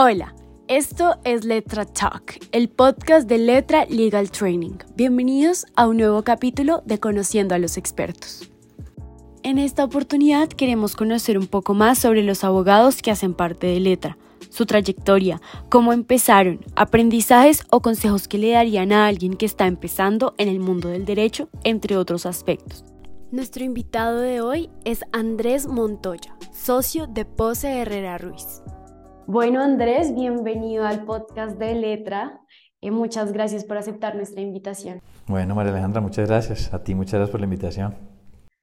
Hola, esto es Letra Talk, el podcast de Letra Legal Training. Bienvenidos a un nuevo capítulo de Conociendo a los expertos. En esta oportunidad queremos conocer un poco más sobre los abogados que hacen parte de Letra, su trayectoria, cómo empezaron, aprendizajes o consejos que le darían a alguien que está empezando en el mundo del derecho, entre otros aspectos. Nuestro invitado de hoy es Andrés Montoya, socio de Pose Herrera Ruiz. Bueno, Andrés, bienvenido al podcast de Letra. y eh, muchas gracias por aceptar nuestra invitación. Bueno, María Alejandra, muchas gracias. A ti muchas gracias por la invitación.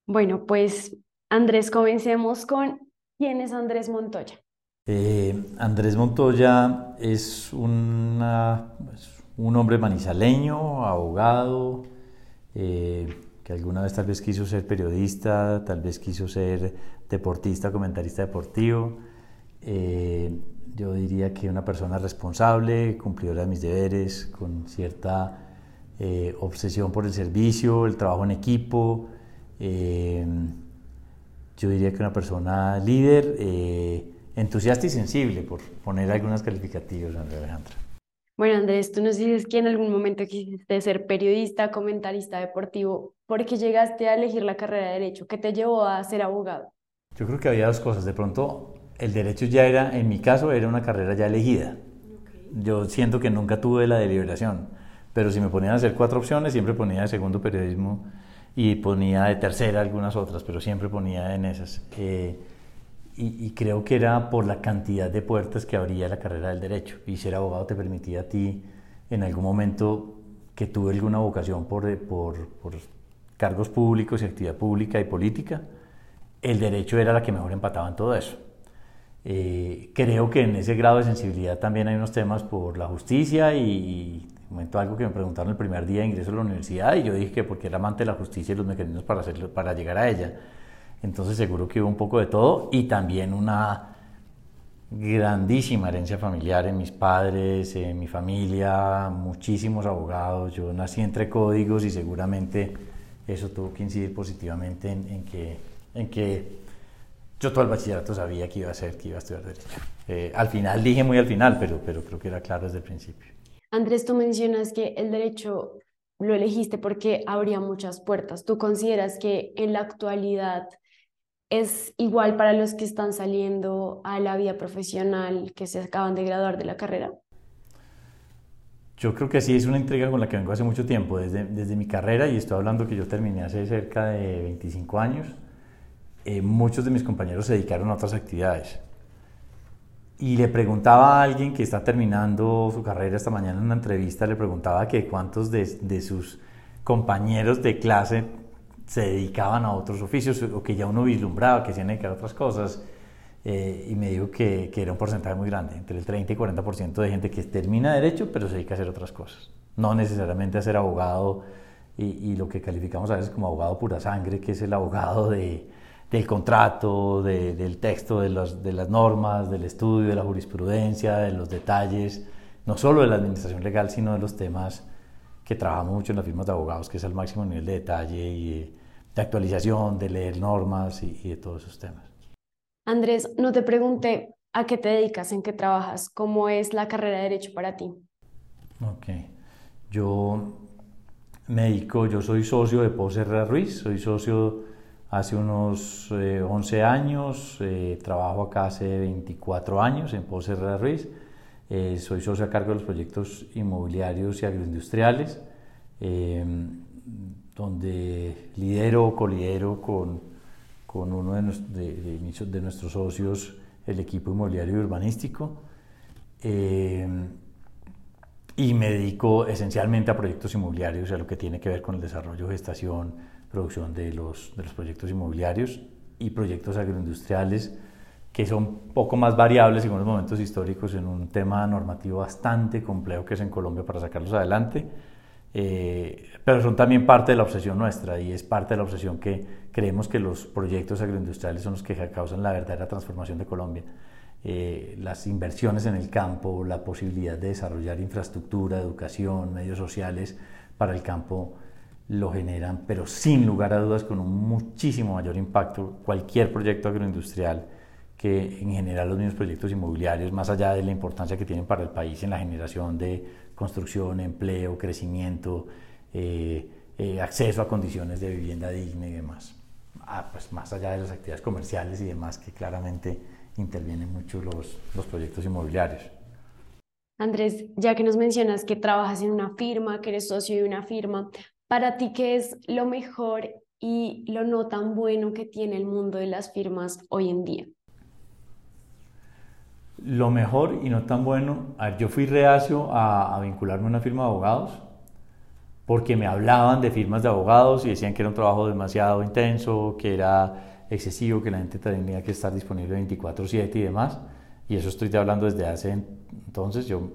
Bueno, pues Andrés, comencemos con quién es Andrés Montoya. Eh, Andrés Montoya es una, pues, un hombre manizaleño, abogado, eh, que alguna vez tal vez quiso ser periodista, tal vez quiso ser deportista, comentarista deportivo. Yo diría que una persona responsable, cumplidora de mis deberes, con cierta eh, obsesión por el servicio, el trabajo en equipo. Eh, yo diría que una persona líder, eh, entusiasta y sensible, por poner algunas calificativos, Andrea Alejandra. Bueno, Andrés, tú nos dices que en algún momento quisiste ser periodista, comentarista deportivo. ¿Por qué llegaste a elegir la carrera de Derecho? ¿Qué te llevó a ser abogado? Yo creo que había dos cosas. De pronto, el derecho ya era, en mi caso, era una carrera ya elegida. Yo siento que nunca tuve la deliberación, pero si me ponían a hacer cuatro opciones, siempre ponía de segundo periodismo y ponía de tercera algunas otras, pero siempre ponía en esas. Eh, y, creo que era por la cantidad de puertas que abría la carrera del derecho. Y ser abogado te permitía a ti, en algún momento que tuve alguna vocación por, por, por cargos públicos y actividad pública y política, el derecho era la que mejor empataba en todo eso. Eh, creo que en ese grado de sensibilidad también hay unos temas por la justicia y, momento algo que me preguntaron el primer día de ingreso a la universidad y yo dije que porque era amante de la justicia y los mecanismos para, hacerlo, para llegar a ella. Entonces seguro que hubo un poco de todo y también una grandísima herencia familiar en mis padres, en mi familia, muchísimos abogados. Yo nací entre códigos y seguramente eso tuvo que incidir positivamente en, en que, en que yo todo el bachillerato sabía que iba a ser, que iba a estudiar Derecho. Eh, al final, dije muy al final, pero, pero creo que era claro desde el principio. Andrés, tú mencionas que el derecho lo elegiste porque abría muchas puertas. ¿Tú consideras que en la actualidad es igual para los que están saliendo a la vida profesional que se acaban de graduar de la carrera? Yo creo que sí, es una intriga con la que vengo hace mucho tiempo, desde, desde mi carrera, y estoy hablando que yo terminé hace cerca de 25 años. Eh, muchos de mis compañeros se dedicaron a otras actividades. Y le preguntaba a alguien que está terminando su carrera esta mañana en una entrevista, le preguntaba que cuántos de, sus compañeros de clase se dedicaban a otros oficios o que ya uno vislumbraba que se iban a dedicar a otras cosas. Eh, y me dijo que, que, era un porcentaje muy grande, entre el 30 y 40% de gente que termina derecho pero se dedica a hacer otras cosas. No necesariamente a ser abogado y, y lo que calificamos a veces como abogado pura sangre, que es el abogado de, del contrato, del texto, de, de, las normas, del estudio, de la jurisprudencia, de los detalles, no solo de la administración legal, sino de los temas que trabajamos mucho en las firmas de abogados, que es el máximo nivel de detalle y de actualización, de leer normas y, y de todos esos temas. Andrés, no te pregunté a qué te dedicas, en qué trabajas, cómo es la carrera de Derecho para ti. Ok, yo me dedico, yo soy socio de Pose Herrera Ruiz, soy socio hace unos 11 eh, años, eh, trabajo acá hace 24 años en Pose Herrera Ruiz, eh, soy socio a cargo de los proyectos inmobiliarios y agroindustriales, donde lidero, colidero con, con uno de, de, nuestros socios el equipo inmobiliario y urbanístico. y me dedico esencialmente a proyectos inmobiliarios, a lo que tiene que ver con el desarrollo, gestación, producción de los, de los proyectos inmobiliarios y proyectos agroindustriales que son poco más variables según los momentos históricos en un tema normativo bastante complejo que es en Colombia para sacarlos adelante, eh, pero son también parte de la obsesión nuestra y es parte de la obsesión que creemos que los proyectos agroindustriales son los que causan la verdadera transformación de Colombia. Eh, las inversiones en el campo, la posibilidad de desarrollar infraestructura, educación, medios sociales para el campo lo generan, pero sin lugar a dudas con un muchísimo mayor impacto cualquier proyecto agroindustrial que en general los mismos proyectos inmobiliarios, más allá de la importancia que tienen para el país en la generación de construcción, empleo, crecimiento, eh, eh, acceso a condiciones de vivienda digna y demás. Ah, pues más allá de las actividades comerciales y demás que claramente intervienen mucho los, los proyectos inmobiliarios. Andrés, ya que nos mencionas que trabajas en una firma, que eres socio de una firma, para ti, ¿qué es lo mejor y lo no tan bueno que tiene el mundo de las firmas hoy en día? Lo mejor y no tan bueno, yo fui reacio a, vincularme a una firma de abogados porque me hablaban de firmas de abogados y decían que era un trabajo demasiado intenso, que era excesivo, que la gente tenía que estar disponible 24/7 y demás. Y eso estoy hablando desde hace entonces, yo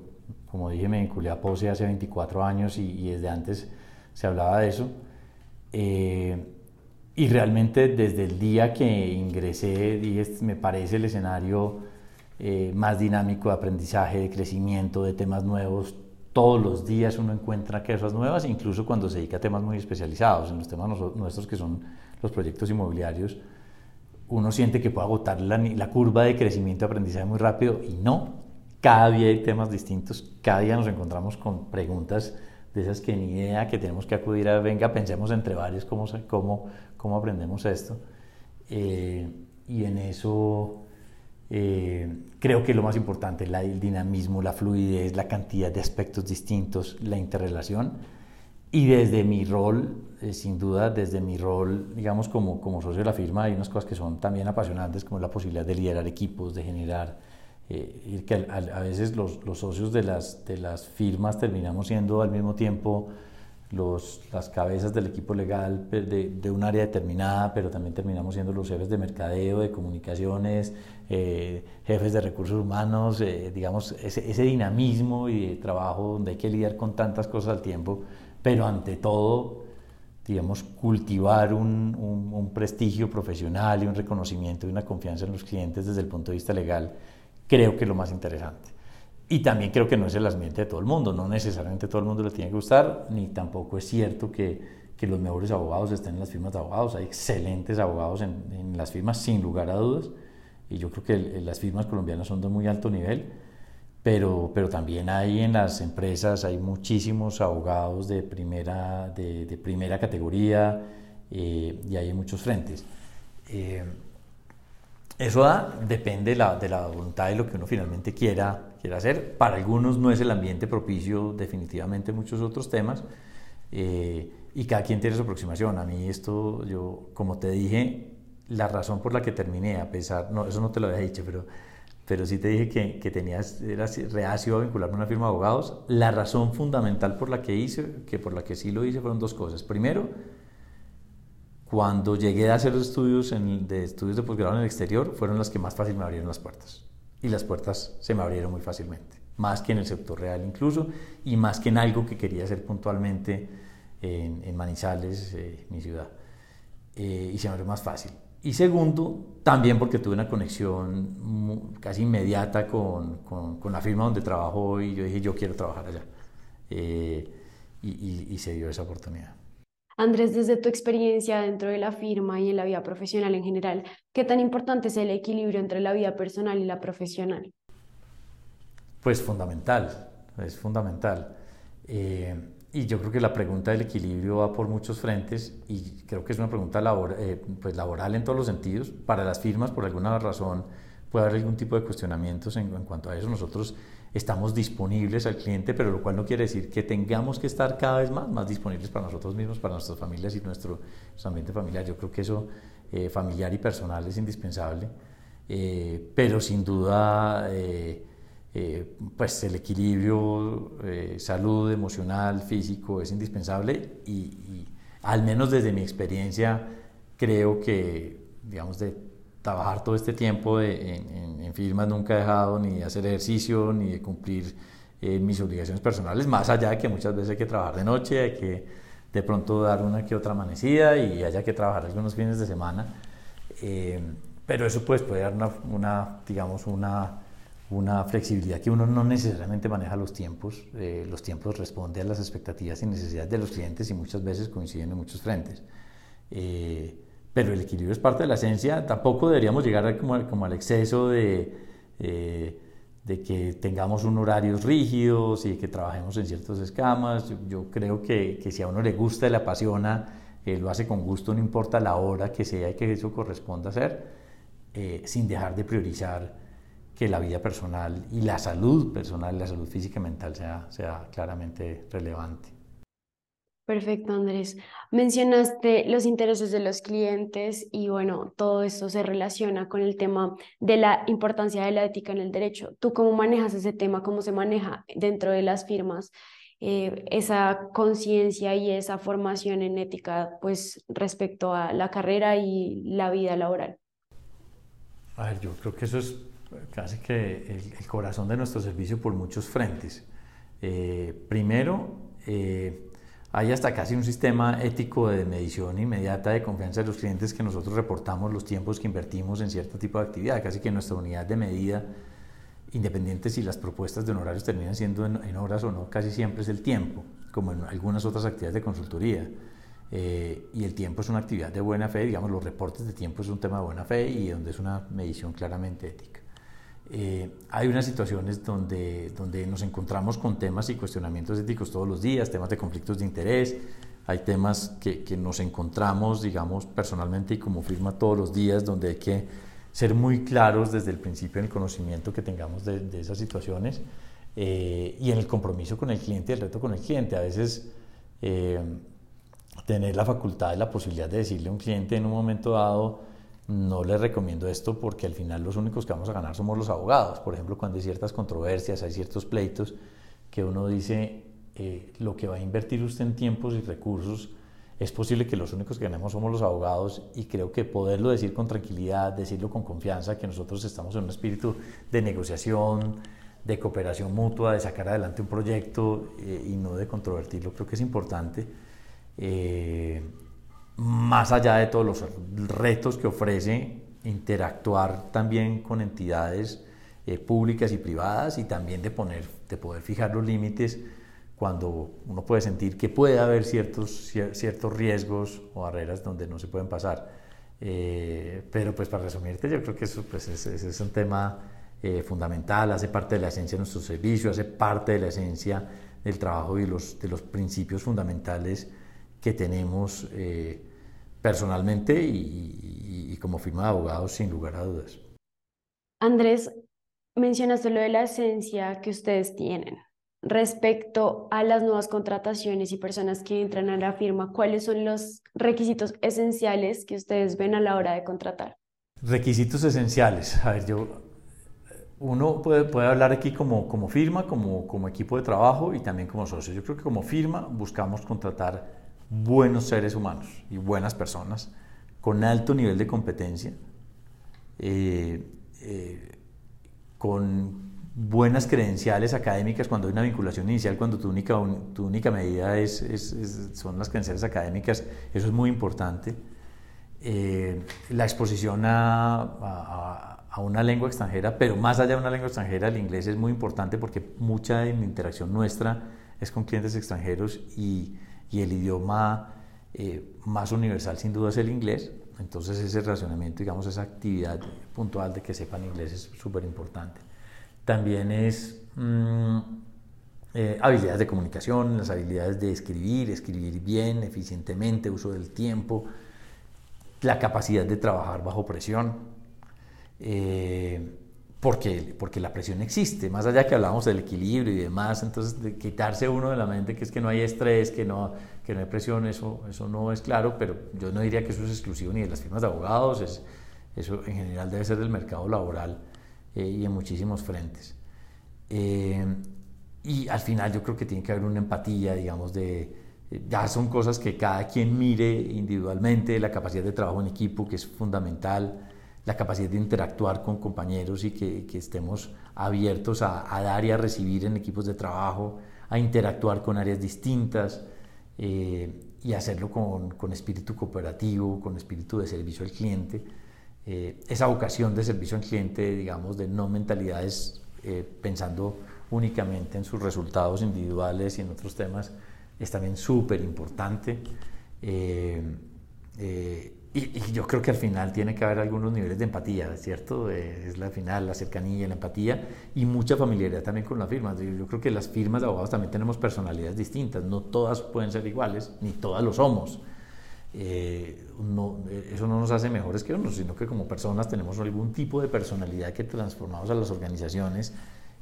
como dije me vinculé a POSE hace 24 años y, desde antes se hablaba de eso. Eh, y realmente desde el día que ingresé dije, me parece el escenario eh, más dinámico de aprendizaje, de crecimiento, de temas nuevos. Todos los días uno encuentra cosas nuevas, incluso cuando se dedica a temas muy especializados. En los temas nuestros que son los proyectos inmobiliarios, uno siente que puede agotar la, curva de crecimiento y aprendizaje muy rápido y no. Cada día hay temas distintos, cada día nos encontramos con preguntas de esas que ni idea, que tenemos que acudir a, venga, pensemos entre varios cómo, cómo, cómo aprendemos esto. Eh, y en eso eh, creo que lo más importante, la, el dinamismo, la fluidez, la cantidad de aspectos distintos, la interrelación. Y desde mi rol, eh, sin duda, desde mi rol, digamos, como, como socio de la firma, hay unas cosas que son también apasionantes, como la posibilidad de liderar equipos, de generar, eh, que a, a veces los, los, socios de las, de las firmas terminamos siendo al mismo tiempo los, las cabezas del equipo legal de, de, un área determinada, pero también terminamos siendo los jefes de mercadeo, de comunicaciones, eh, jefes de recursos humanos, eh, digamos, ese, ese, dinamismo y de trabajo donde hay que lidiar con tantas cosas al tiempo, pero ante todo, digamos, cultivar un, un, un prestigio profesional y un reconocimiento y una confianza en los clientes desde el punto de vista legal, creo que es lo más interesante. Y también creo que no es el ambiente de todo el mundo, no necesariamente todo el mundo le tiene que gustar, ni tampoco es cierto que, que los mejores abogados estén en las firmas de abogados. Hay excelentes abogados en, en las firmas, sin lugar a dudas, y yo creo que las firmas colombianas son de muy alto nivel, pero, pero también hay en las empresas, hay muchísimos abogados de primera, de, de primera categoría eh, y hay muchos frentes. Eh, eso da, depende de la, de la voluntad de lo que uno finalmente quiera quiere hacer. Para algunos no es el ambiente propicio, definitivamente muchos otros temas, eh, y cada quien tiene su aproximación. A mí esto, yo, como te dije, la razón por la que terminé, a pesar, no, eso no te lo había dicho, pero, pero sí te dije que, que tenías, eras reacio a vincularme a una firma de abogados. La razón fundamental por la que hice, que por la que sí lo hice, fueron dos cosas. Primero, cuando llegué a hacer estudios en, de estudios de posgrado en el exterior, fueron las que más fácil me abrieron las puertas y las puertas se me abrieron muy fácilmente, más que en el sector real incluso, y más que en algo que quería hacer puntualmente en, Manizales, eh, mi ciudad, eh, y se me abrió más fácil. Y segundo, también porque tuve una conexión casi inmediata con, con, la firma donde trabajo y yo dije, yo quiero trabajar allá. Eh, y se dio esa oportunidad. Andrés, desde tu experiencia dentro de la firma y en la vida profesional en general, ¿qué tan importante es el equilibrio entre la vida personal y la profesional? Pues fundamental, es fundamental. Eh, y yo creo que la pregunta del equilibrio va por muchos frentes y creo que es una pregunta eh, pues laboral en todos los sentidos. Para las firmas, por alguna razón, puede haber algún tipo de cuestionamientos en, en cuanto a eso. Nosotros estamos disponibles al cliente, pero lo cual no quiere decir que tengamos que estar cada vez más, más disponibles para nosotros mismos, para nuestras familias y nuestro, ambiente familiar. Yo creo que eso eh, familiar y personal es indispensable, eh, pero sin duda eh, pues el equilibrio, salud emocional, físico es indispensable y, y al menos desde mi experiencia creo que, digamos, de trabajar todo este tiempo en, firmas, nunca he dejado ni de hacer ejercicio, ni de cumplir eh, mis obligaciones personales, más allá de que muchas veces hay que trabajar de noche, hay que de pronto dar una que otra amanecida y haya que trabajar algunos fines de semana. Eh, pero eso pues puede dar una, una digamos, una, una, flexibilidad que uno no necesariamente maneja los tiempos. Eh, los tiempos responden a las expectativas y necesidades de los clientes y muchas veces coinciden en muchos frentes pero el equilibrio es parte de la esencia. Tampoco deberíamos llegar como, al exceso de, eh, de que tengamos un horarios rígidos y que trabajemos en ciertos escamas. Yo, creo que, que, si a uno le gusta y le apasiona, eh, lo hace con gusto, no importa la hora que sea y que eso corresponda hacer, eh, sin dejar de priorizar que la vida personal y la salud personal, la salud física y mental sea, sea claramente relevante. Perfecto, Andrés. Mencionaste los intereses de los clientes y bueno, todo esto se relaciona con el tema de la importancia de la ética en el derecho. ¿Tú cómo manejas ese tema? ¿Cómo se maneja dentro de las firmas eh, esa conciencia y esa formación en ética pues respecto a la carrera y la vida laboral? A ver, yo creo que eso es casi que el, corazón de nuestro servicio por muchos frentes. Eh, primero, eh, hay hasta casi un sistema ético de medición inmediata de confianza de los clientes que nosotros reportamos los tiempos que invertimos en cierto tipo de actividad, casi que nuestra unidad de medida, independiente si las propuestas de honorarios terminan siendo en, horas o no, casi siempre es el tiempo, como en algunas otras actividades de consultoría. Eh, y el tiempo es una actividad de buena fe, digamos, los reportes de tiempo es un tema de buena fe y donde es una medición claramente ética. Eh, hay unas situaciones donde, donde nos encontramos con temas y cuestionamientos éticos todos los días, temas de conflictos de interés, hay temas que, que, nos encontramos, digamos, personalmente y como firma todos los días, donde hay que ser muy claros desde el principio en el conocimiento que tengamos de, de esas situaciones eh, y en el compromiso con el cliente, el reto con el cliente. A veces eh, tener la facultad y la posibilidad de decirle a un cliente en un momento dado, no les recomiendo esto porque al final los únicos que vamos a ganar somos los abogados. Por ejemplo, cuando hay ciertas controversias, hay ciertos pleitos que uno dice, eh, lo que va a invertir usted en tiempos y recursos, es posible que los únicos que ganemos somos los abogados y creo que poderlo decir con tranquilidad, decirlo con confianza, que nosotros estamos en un espíritu de negociación, de cooperación mutua, de sacar adelante un proyecto eh, y no de controvertirlo, creo que es importante. Eh, más allá de todos los retos que ofrece interactuar también con entidades eh, públicas y privadas y también de, poner, de poder fijar los límites cuando uno puede sentir que puede haber ciertos, ciertos riesgos o barreras donde no se pueden pasar. Eh, pero pues para resumirte, yo creo que eso pues, es, es, un tema eh, fundamental, hace parte de la esencia de nuestro servicio, hace parte de la esencia del trabajo y los, de los principios fundamentales que tenemos personalmente y, como firma de abogados sin lugar a dudas. Andrés, mencionaste lo de la esencia que ustedes tienen. Respecto a las nuevas contrataciones y personas que entran a la firma, ¿cuáles son los requisitos esenciales que ustedes ven a la hora de contratar? Requisitos esenciales. A ver, yo, uno puede, puede hablar aquí como, como firma, como, como equipo de trabajo y también como socio. Yo creo que como firma buscamos contratar buenos seres humanos y buenas personas con alto nivel de competencia, eh, eh, con buenas credenciales académicas cuando hay una vinculación inicial, cuando tu única, tu única medida es, son las credenciales académicas, eso es muy importante. Eh, la exposición a, a, una lengua extranjera, pero más allá de una lengua extranjera, el inglés es muy importante porque mucha de la interacción nuestra es con clientes extranjeros y y el idioma eh, más universal sin duda es el inglés. Entonces ese relacionamiento, digamos, esa actividad puntual de que sepan inglés es súper importante. También es mm, eh, habilidades de comunicación, las habilidades de escribir, escribir bien, eficientemente, uso del tiempo, la capacidad de trabajar bajo presión. Eh, porque, porque la presión existe, más allá que hablamos del equilibrio y demás, entonces de quitarse uno de la mente que es que no hay estrés, que no, que no hay presión, eso, eso no es claro, pero yo no diría que eso es exclusivo ni de las firmas de abogados, es, eso en general debe ser del mercado laboral eh, y en muchísimos frentes. Eh, y al final yo creo que tiene que haber una empatía, digamos, de, ya son cosas que cada quien mire individualmente, la capacidad de trabajo en equipo que es fundamental, la capacidad de interactuar con compañeros y que, estemos abiertos a, a, dar y a recibir en equipos de trabajo, a interactuar con áreas distintas eh, y hacerlo con, con, espíritu cooperativo, con espíritu de servicio al cliente. Eh, esa vocación de servicio al cliente, digamos, de no mentalidades eh, pensando únicamente en sus resultados individuales y en otros temas, es también súper importante y, yo creo que al final tiene que haber algunos niveles de empatía, ¿cierto? Eh, es la final, la cercanía, la empatía y mucha familiaridad también con las firmas. Yo, creo que las firmas de abogados también tenemos personalidades distintas, no todas pueden ser iguales, ni todas lo somos. Eh, no, eso no nos hace mejores que unos, sino que como personas tenemos algún tipo de personalidad que transformamos a las organizaciones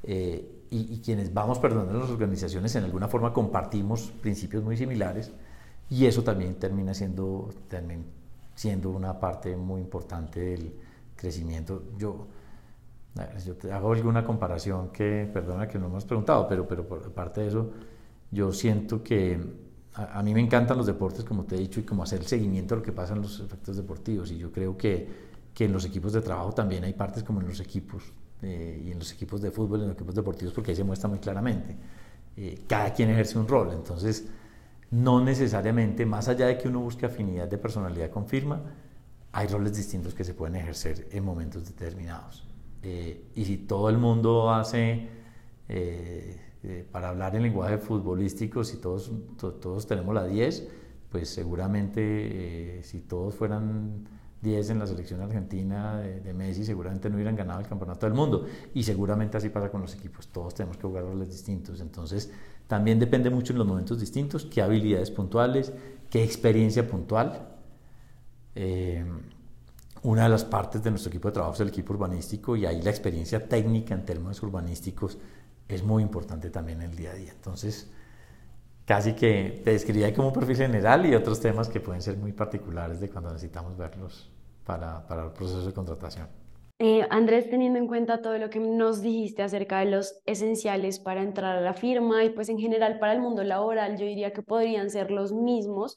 eh, y, quienes vamos perdonando las organizaciones en alguna forma compartimos principios muy similares y eso también termina siendo, también siendo una parte muy importante del crecimiento. Yo, yo te hago alguna comparación que, perdona que no hemos preguntado, pero, pero por parte de eso, yo siento que a, mí me encantan los deportes, como te he dicho, y como hacer el seguimiento de lo que pasa en los efectos deportivos. Y yo creo que, que en los equipos de trabajo también hay partes como en los equipos, eh, y en los equipos de fútbol, en los equipos deportivos, porque ahí se muestra muy claramente. Eh, cada quien ejerce un rol. Entonces, no necesariamente, más allá de que uno busque afinidad de personalidad con firma, hay roles distintos que se pueden ejercer en momentos determinados. Eh, y si todo el mundo hace eh, para hablar en lenguaje futbolístico, si todos, todos tenemos la 10, pues seguramente eh, si todos fueran 10 en la selección argentina de, Messi, seguramente no hubieran ganado el campeonato del mundo. Y seguramente así pasa con los equipos, todos tenemos que jugar roles distintos. Entonces, también depende mucho en los momentos distintos, qué habilidades puntuales, qué experiencia puntual. Eh, una de las partes de nuestro equipo de trabajo es el equipo urbanístico y ahí la experiencia técnica en términos urbanísticos es muy importante también en el día a día. Entonces, casi que te describía como un perfil general y otros temas que pueden ser muy particulares de cuando necesitamos verlos para, para el proceso de contratación. Eh, Andrés, teniendo en cuenta todo lo que nos dijiste acerca de los esenciales para entrar a la firma y pues en general para el mundo laboral, yo diría que podrían ser los mismos.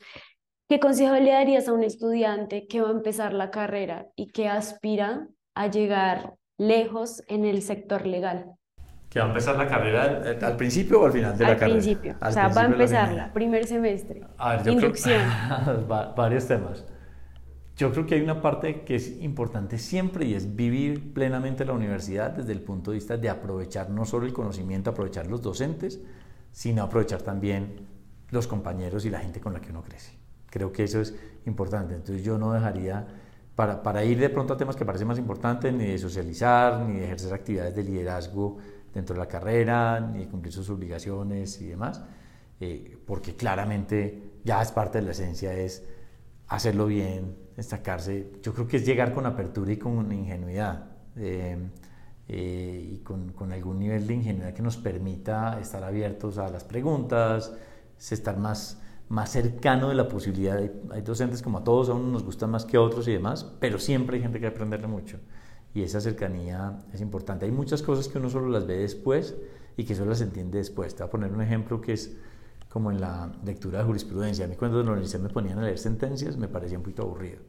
¿Qué consejo le darías a un estudiante que va a empezar la carrera y que aspira a llegar lejos en el sector legal? Que va a empezar la carrera al principio o al final de la carrera. Al principio, o sea, va a empezar la primer semestre. A ver, yo Inducción. Creo, varios temas. Yo creo que hay una parte que es importante siempre y es vivir plenamente la universidad desde el punto de vista de aprovechar no solo el conocimiento, aprovechar los docentes, sino aprovechar también los compañeros y la gente con la que uno crece. Creo que eso es importante. Entonces yo no dejaría, para, para ir de pronto a temas que parecen más importantes, ni de socializar, ni de ejercer actividades de liderazgo dentro de la carrera, ni cumplir sus obligaciones y demás, eh, porque claramente ya es parte de la esencia, es hacerlo bien, destacarse. Yo creo que es llegar con apertura y con ingenuidad. Eh, eh, y con, con, algún nivel de ingenuidad que nos permita estar abiertos a las preguntas, estar más, más cercano de la posibilidad. hay docentes como a todos, a unos nos gustan más que a otros y demás, pero siempre hay gente que aprenderle mucho y esa cercanía es importante. Hay muchas cosas que uno solo las ve después y que solo las entiende después. Te voy a poner un ejemplo que es como en la lectura de jurisprudencia. A mí cuando en la universidad me ponían a leer sentencias me parecía un poquito aburrido.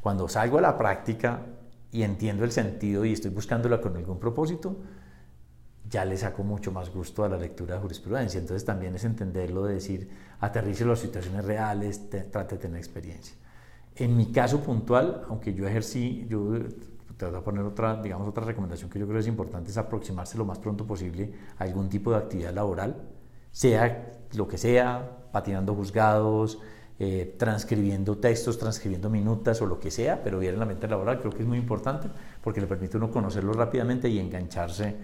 Cuando salgo a la práctica y entiendo el sentido y estoy buscándola con algún propósito, ya le saco mucho más gusto a la lectura de jurisprudencia. Entonces también es entenderlo de decir, aterrice las situaciones reales, trate de tener experiencia. En mi caso puntual, aunque yo ejercí, yo te voy a poner otra, digamos, otra recomendación que yo creo es importante, es aproximarse lo más pronto posible a algún tipo de actividad laboral, sea lo que sea, patinando juzgados, eh, transcribiendo textos, transcribiendo minutas o lo que sea, pero bien en la mente laboral creo que es muy importante porque le permite a uno conocerlo rápidamente y engancharse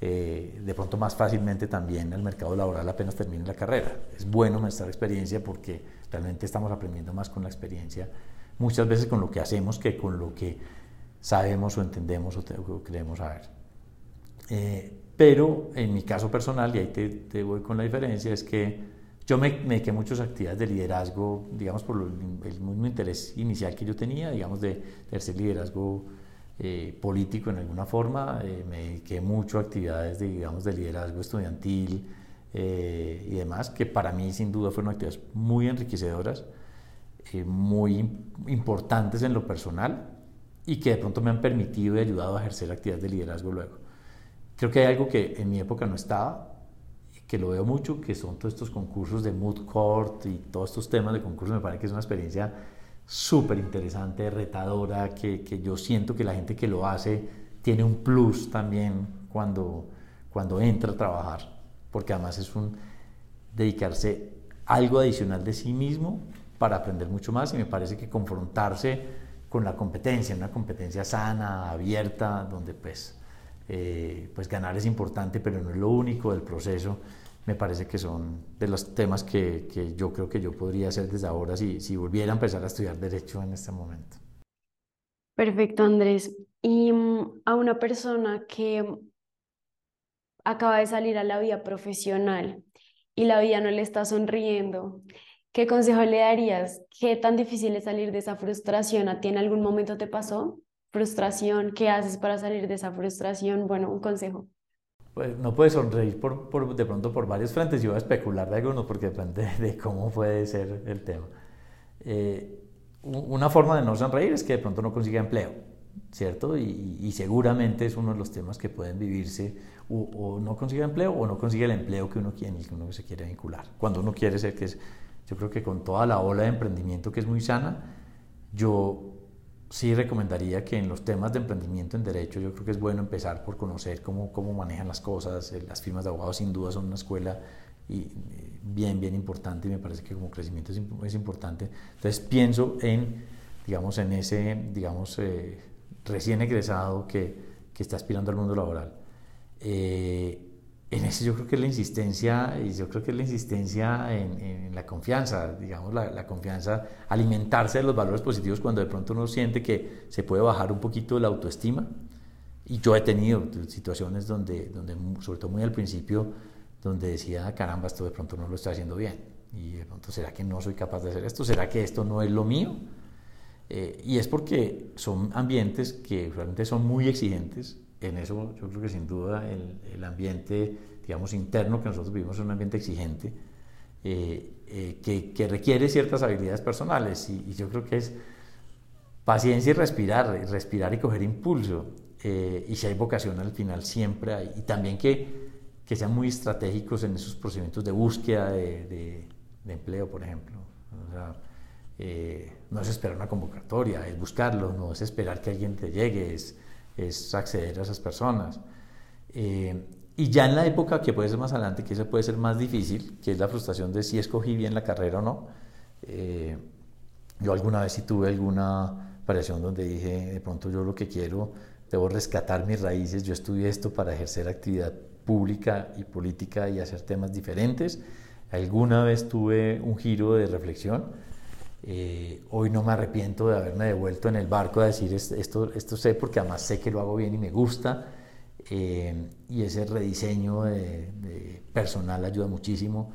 eh, de pronto más fácilmente también al mercado laboral apenas termine la carrera. Es bueno nuestra experiencia porque realmente estamos aprendiendo más con la experiencia, muchas veces con lo que hacemos que con lo que sabemos o entendemos o, creemos saber. Eh, pero en mi caso personal, y ahí te, voy con la diferencia, es que yo me, me dediqué muchas actividades de liderazgo, digamos, por el, mismo interés inicial que yo tenía, digamos, de, ejercer liderazgo eh, político en alguna forma. Eh, me dediqué mucho a actividades, de, digamos, de liderazgo estudiantil y demás, que para mí sin duda fueron actividades muy enriquecedoras, muy importantes en lo personal y que de pronto me han permitido y ayudado a ejercer actividades de liderazgo luego. Creo que hay algo que en mi época no estaba, que lo veo mucho, que son todos estos concursos de mood court y todos estos temas de concursos, me parece que es una experiencia súper interesante, retadora, que, que, yo siento que la gente que lo hace tiene un plus también cuando, cuando entra a trabajar, porque además es un dedicarse algo adicional de sí mismo para aprender mucho más y me parece que confrontarse con la competencia, una competencia sana, abierta, donde pues, eh, pues ganar es importante, pero no es lo único del proceso, me parece que son de los temas que, que yo creo que yo podría hacer desde ahora si, si volviera a empezar a estudiar derecho en este momento. Perfecto, Andrés. Y mm, a una persona que acaba de salir a la vida profesional y la vida no le está sonriendo, ¿qué consejo le darías? ¿Qué tan difícil es salir de esa frustración? ¿A ti en algún momento te pasó frustración? ¿Qué haces para salir de esa frustración? Bueno, un consejo. Pues no puedes sonreír por, por, de pronto por varios frentes. Yo voy a especular de algunos porque depende de cómo puede ser el tema. Eh, una forma de no sonreír es que de pronto no consiga empleo, ¿cierto? Y, seguramente es uno de los temas que pueden vivirse o, no consigue empleo o no consigue el empleo que uno en el que uno se quiere vincular. Cuando uno quiere ser que es, yo creo que con toda la ola de emprendimiento que es muy sana, yo sí recomendaría que en los temas de emprendimiento en derecho yo creo que es bueno empezar por conocer cómo, cómo manejan las cosas. Eh, las firmas de abogados sin duda son una escuela y, eh, bien, bien importante y me parece que como crecimiento es, es importante. Entonces pienso en, digamos, en ese, digamos, eh, recién egresado que, que, está aspirando al mundo laboral. En ese yo creo que la insistencia, y yo creo que la insistencia en, la confianza, digamos, la, confianza, alimentarse de los valores positivos cuando de pronto uno siente que se puede bajar un poquito la autoestima. Y yo he tenido situaciones donde, donde sobre todo muy al principio, donde decía, caramba, esto de pronto no lo estoy haciendo bien. Y de pronto, ¿será que no soy capaz de hacer esto? ¿Será que esto no es lo mío? Eh, y es porque son ambientes que realmente son muy exigentes, en eso yo creo que sin duda el, ambiente, digamos, interno que nosotros vivimos es un ambiente exigente eh, eh, que, que, requiere ciertas habilidades personales y, yo creo que es paciencia y respirar, respirar y coger impulso. Eh, y si hay vocación al final siempre hay. Y también que, que sean muy estratégicos en esos procedimientos de búsqueda de, de, empleo, por ejemplo. O sea, no es esperar una convocatoria, es buscarlo, no es esperar que alguien te llegue, es es acceder a esas personas. Eh, y ya en la época que puede ser más adelante, que eso puede ser más difícil, que es la frustración de si escogí bien la carrera o no. Eh, yo alguna vez sí tuve alguna variación donde dije, de pronto yo lo que quiero, debo rescatar mis raíces, yo estudié esto para ejercer actividad pública y política y hacer temas diferentes. Alguna vez tuve un giro de reflexión eh, hoy no me arrepiento de haberme devuelto en el barco a decir esto, esto sé porque además sé que lo hago bien y me gusta. Eh, y ese rediseño de, personal ayuda muchísimo,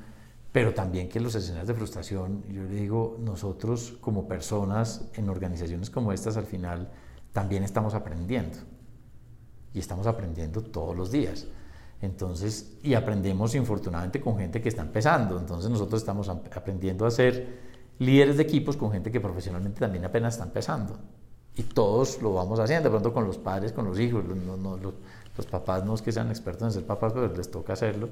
pero también que los escenarios de frustración, yo le digo, nosotros como personas en organizaciones como estas al final también estamos aprendiendo y estamos aprendiendo todos los días. Entonces, y aprendemos infortunadamente con gente que está empezando, entonces nosotros estamos aprendiendo a hacer líderes de equipos con gente que profesionalmente también apenas está empezando. Y todos lo vamos haciendo, de pronto con los padres, con los hijos. los, papás no es que sean expertos en ser papás, pero les toca hacerlo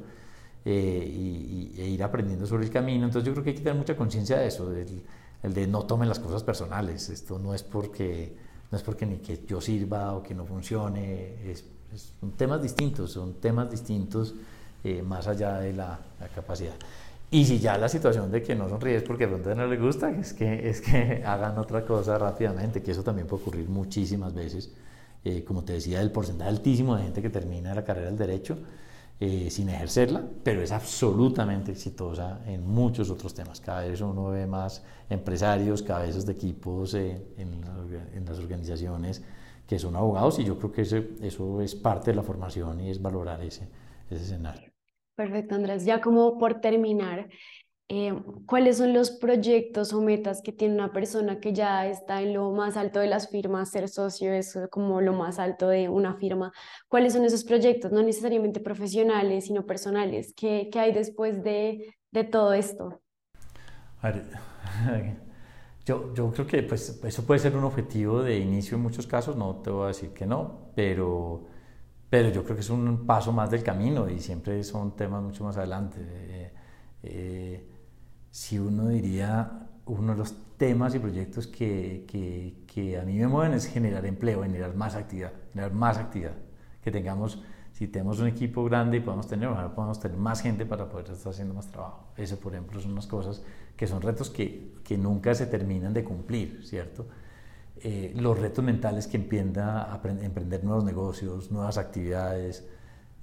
eh, y, e ir aprendiendo sobre el camino. Entonces yo creo que hay que tener mucha conciencia de eso, el de no tomen las cosas personales. Esto no es porque, no es porque ni que yo sirva o que no funcione, es, son temas distintos, son temas distintos eh, más allá de la, la capacidad. Y si ya la situación de que no sonríes porque de pronto no le gusta, es que, es que hagan otra cosa rápidamente, que eso también puede ocurrir muchísimas veces. Eh, como te decía, el porcentaje altísimo de gente que termina la carrera del derecho eh, sin ejercerla, pero es absolutamente exitosa en muchos otros temas. Cada vez uno ve más empresarios, cabezas de equipos eh, en, en, las organizaciones que son abogados y yo creo que eso, eso es parte de la formación y es valorar ese, ese escenario. Perfecto, Andrés. Ya como por terminar, eh, ¿cuáles son los proyectos o metas que tiene una persona que ya está en lo más alto de las firmas? Ser socio es como lo más alto de una firma. ¿Cuáles son esos proyectos? No necesariamente profesionales, sino personales. ¿Qué, qué hay después de, de todo esto? yo, yo creo que pues, eso puede ser un objetivo de inicio en muchos casos, no te voy a decir que no, pero pero yo creo que es un paso más del camino y siempre son temas mucho más adelante. Eh, eh, si uno diría, uno de los temas y proyectos que, que, a mí me mueven es generar empleo, generar más actividad, generar más actividad, que tengamos, si tenemos un equipo grande y podemos tener, ojalá podemos tener más gente para poder estar haciendo más trabajo. Eso, por ejemplo, son unas cosas que son retos que, que nunca se terminan de cumplir, ¿cierto? Eh, los retos mentales que empienda a emprender nuevos negocios, nuevas actividades,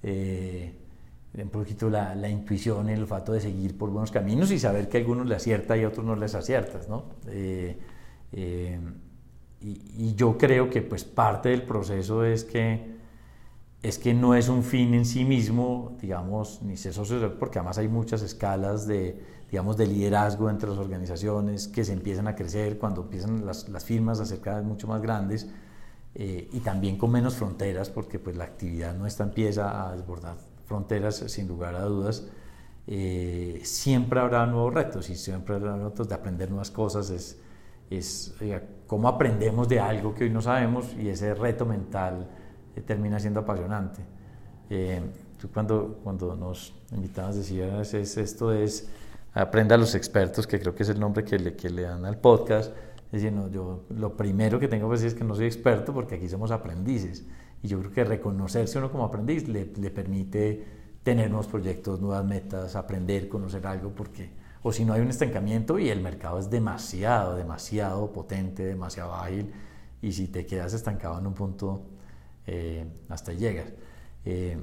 eh, un poquito la, la, intuición, el olfato de seguir por buenos caminos y saber que a algunos le acierta y a otros no les aciertas, ¿no? Eh, y, y, yo creo que pues parte del proceso es que es que no es un fin en sí mismo, digamos, ni ser socio, porque además hay muchas escalas de, digamos, de liderazgo entre las organizaciones que se empiezan a crecer cuando empiezan las, las firmas a ser cada vez mucho más grandes eh, y también con menos fronteras, porque pues la actividad nuestra empieza a desbordar fronteras sin lugar a dudas. Eh, siempre habrá nuevos retos y siempre habrá retos de aprender nuevas cosas. Es, es cómo aprendemos de algo que hoy no sabemos y ese reto mental termina siendo apasionante. Eh, tú cuando, cuando nos invitabas decías, es, esto es, aprenda a los expertos, que creo que es el nombre que le, que le dan al podcast, es decir, yo lo primero que tengo que decir es que no soy experto porque aquí somos aprendices. Y yo creo que reconocerse uno como aprendiz le, le permite tener nuevos proyectos, nuevas metas, aprender, conocer algo, porque o si no hay un estancamiento y el mercado es demasiado, demasiado potente, demasiado ágil, y si te quedas estancado en un punto, eh, hasta llegas. Eh,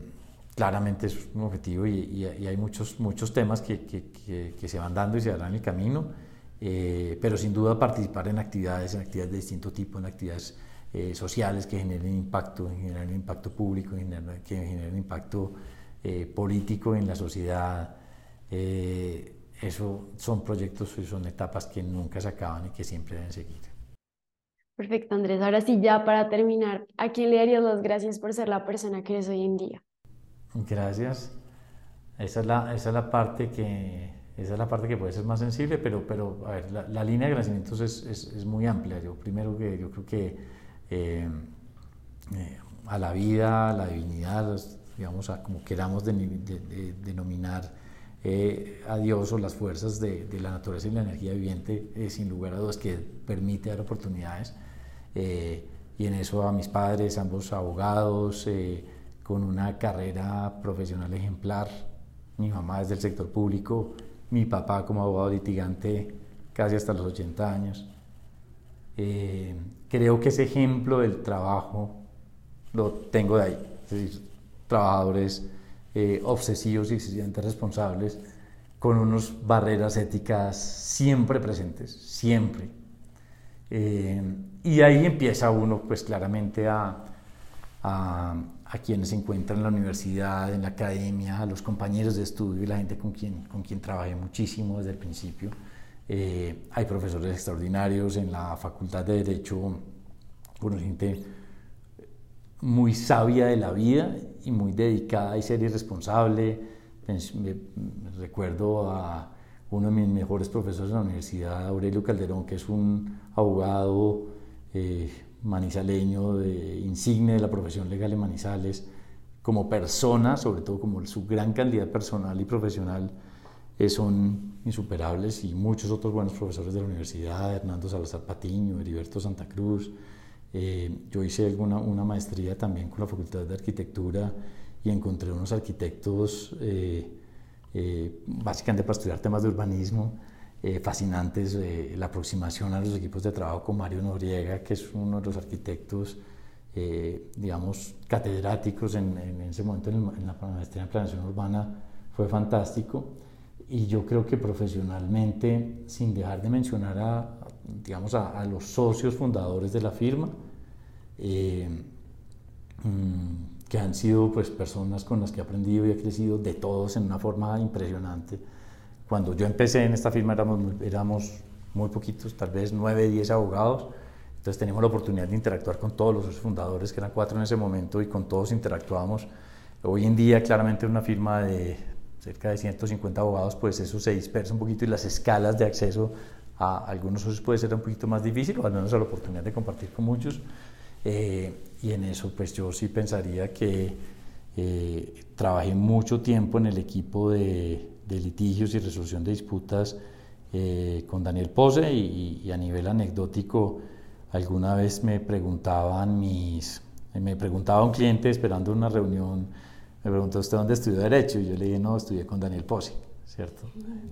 claramente es un objetivo y, hay muchos, muchos temas que, que, se van dando y se darán el camino, eh, pero sin duda participar en actividades, en actividades de distinto tipo, en actividades sociales que generen impacto, generen impacto público, que generen impacto político en la sociedad. eso son proyectos y son etapas que nunca se acaban y que siempre deben seguir. Perfecto, Andrés. Ahora sí, ya para terminar, ¿a quién le darías las gracias por ser la persona que eres hoy en día? Gracias. Esa es la, esa es la parte que esa es la parte que puede ser más sensible, pero, pero a ver, la, línea de agradecimientos es, es, es, muy amplia. Yo primero que yo creo que eh, eh, a la vida, a la divinidad, digamos, a como queramos denominar eh, a Dios o las fuerzas de, la naturaleza y la energía viviente, sin lugar a dudas, que permite dar oportunidades. Eh, y en eso a mis padres, ambos abogados, eh, con una carrera profesional ejemplar, mi mamá es del sector público, mi papá como abogado litigante casi hasta los 80 años. Eh, creo que ese ejemplo del trabajo lo tengo de ahí, es decir, trabajadores obsesivos y exigentes responsables con unas barreras éticas siempre presentes, siempre eh, y ahí empieza uno, pues claramente a, a, a, quienes se encuentran en la universidad, en la academia, a los compañeros de estudio y la gente con quien, con quien trabajé muchísimo desde el principio. Eh, hay profesores extraordinarios en la Facultad de Derecho, bueno, gente muy sabia de la vida y muy dedicada y seria y responsable. me recuerdo a uno de mis mejores profesores en la universidad, Aurelio Calderón, que es un abogado eh, manizaleño, de, insigne de la profesión legal en Manizales, como persona, sobre todo como su gran calidad personal y profesional, eh, son insuperables y muchos otros buenos profesores de la universidad, Hernando Salazar Patiño, Heriberto Santa Cruz. Eh, yo hice alguna, una maestría también con la Facultad de Arquitectura y encontré unos arquitectos eh, básicamente para estudiar temas de urbanismo, eh, fascinantes, eh, la aproximación a los equipos de trabajo con Mario Noriega, que es uno de los arquitectos, digamos, catedráticos en, ese momento en, la maestría en planeación urbana, fue fantástico. Y yo creo que profesionalmente, sin dejar de mencionar a, digamos, a, los socios fundadores de la firma, mm, que han sido pues, personas con las que he aprendido y he crecido de todos en una forma impresionante. Cuando yo empecé en esta firma éramos muy, éramos muy poquitos, tal vez 9, 10 abogados, entonces teníamos la oportunidad de interactuar con todos los fundadores, que eran cuatro en ese momento, y con todos interactuábamos. Hoy en día, claramente, una firma de cerca de 150 abogados, pues eso se dispersa un poquito y las escalas de acceso a algunos socios puede ser un poquito más difícil, o al menos la oportunidad de compartir con muchos. Eh, y en eso pues yo sí pensaría que eh, trabajé mucho tiempo en el equipo de, litigios y resolución de disputas eh, con Daniel Pose y, a nivel anecdótico alguna vez me preguntaban mis me preguntaba un cliente esperando una reunión me preguntó usted dónde estudió Derecho y yo le dije, no, estudié con Daniel Pozzi, ¿cierto?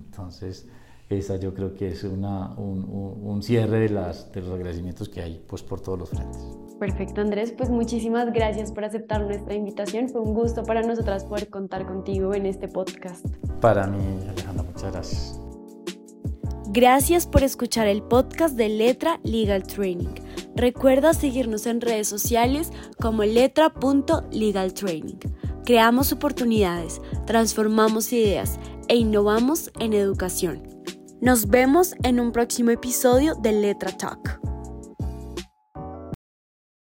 Entonces, esa yo creo que es una, un, un, cierre de, las, de los agradecimientos que hay pues, por todos los frentes. Perfecto, Andrés. Pues muchísimas gracias por aceptar nuestra invitación. Fue un gusto para nosotras poder contar contigo en este podcast. Para mí, Alejandra, muchas gracias. Gracias por escuchar el podcast de Letra Legal Training. Recuerda seguirnos en redes sociales como letra.legaltraining. Creamos oportunidades, transformamos ideas e innovamos en educación. Nos vemos en un próximo episodio de Letra Talk.